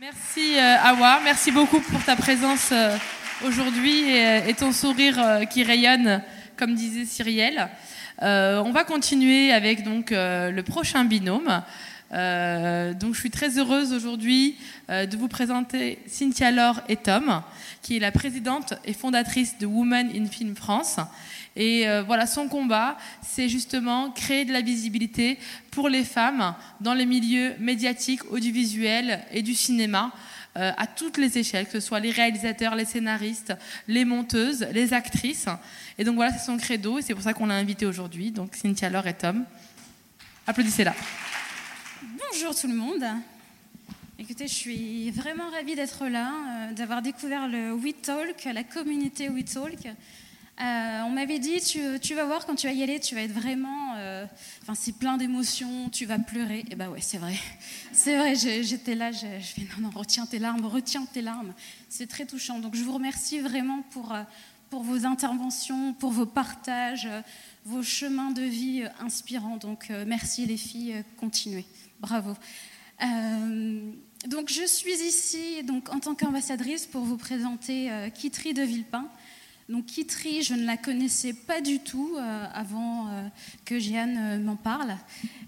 Merci euh, Awa, merci beaucoup pour ta présence euh, aujourd'hui et, euh, et ton sourire qui rayonne, comme disait Cyrielle. On va continuer avec donc le prochain binôme. Euh, donc je suis très heureuse aujourd'hui euh, de vous présenter Cynthia Laure et Tom, qui est la présidente et fondatrice de Women in Film France. Et euh, voilà, son combat, c'est justement créer de la visibilité pour les femmes dans les milieux médiatiques, audiovisuels et du cinéma. à toutes les échelles, que ce soit les réalisateurs, les scénaristes, les monteuses, les actrices. Et donc voilà, c'est son credo et c'est pour ça qu'on l'a invité aujourd'hui. Donc Cynthia Laure et Tom. Applaudissez-la. Bonjour tout le monde. Écoutez, je suis vraiment ravie d'être là, euh, d'avoir découvert le We Talk, la communauté We Talk. Euh, on m'avait dit, tu, tu vas voir quand tu vas y aller, tu vas être vraiment, euh, enfin c'est plein d'émotions, tu vas pleurer. Et bah ouais, c'est vrai, c'est vrai. J'étais là, je, je fais non non, retiens tes larmes, retiens tes larmes. C'est très touchant. Donc je vous remercie vraiment pour euh, pour vos interventions, pour vos partages, vos chemins de vie euh, inspirants. Donc euh, merci les filles, euh, continuez, bravo. Donc je suis ici donc en tant qu'ambassadrice pour vous présenter euh, de Villepin. Donc Kitry, je ne la connaissais pas du tout avant que Jeanne m'en parle.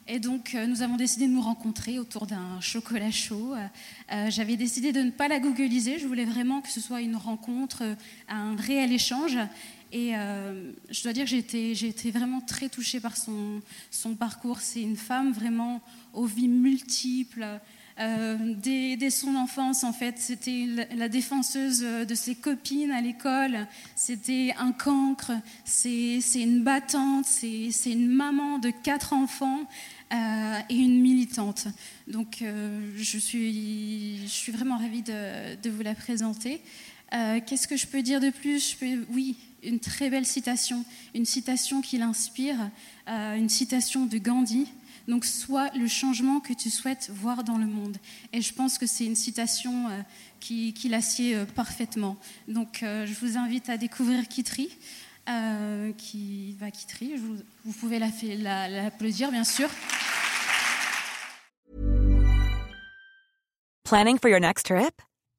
Et donc nous avons décidé de nous rencontrer autour d'un chocolat chaud. J'avais décidé de ne pas la googliser, je voulais vraiment que ce soit une rencontre, un réel échange. Et euh, je dois dire que j'ai été, vraiment très touchée par son, parcours. C'est une femme vraiment aux vies multiples. Euh, dès, son enfance, en fait, c'était la, défenseuse de ses copines à l'école. C'était un cancre. C'est une battante. C'est une maman de quatre enfants euh, et une militante. Donc, je, suis, vraiment ravie de vous la présenter. Euh, Qu'est-ce que je peux dire de plus? Oui, une très belle citation, une citation qui l'inspire, euh, une citation de Gandhi. Donc, sois le changement que tu souhaites voir dans le monde. Et je pense que c'est une citation euh, qui, qui l'assied parfaitement. Donc, je vous invite à découvrir Kitry. euh, qui va Kitry. Je vous, vous pouvez l'applaudir, la, la, bien sûr. Planning for your next trip?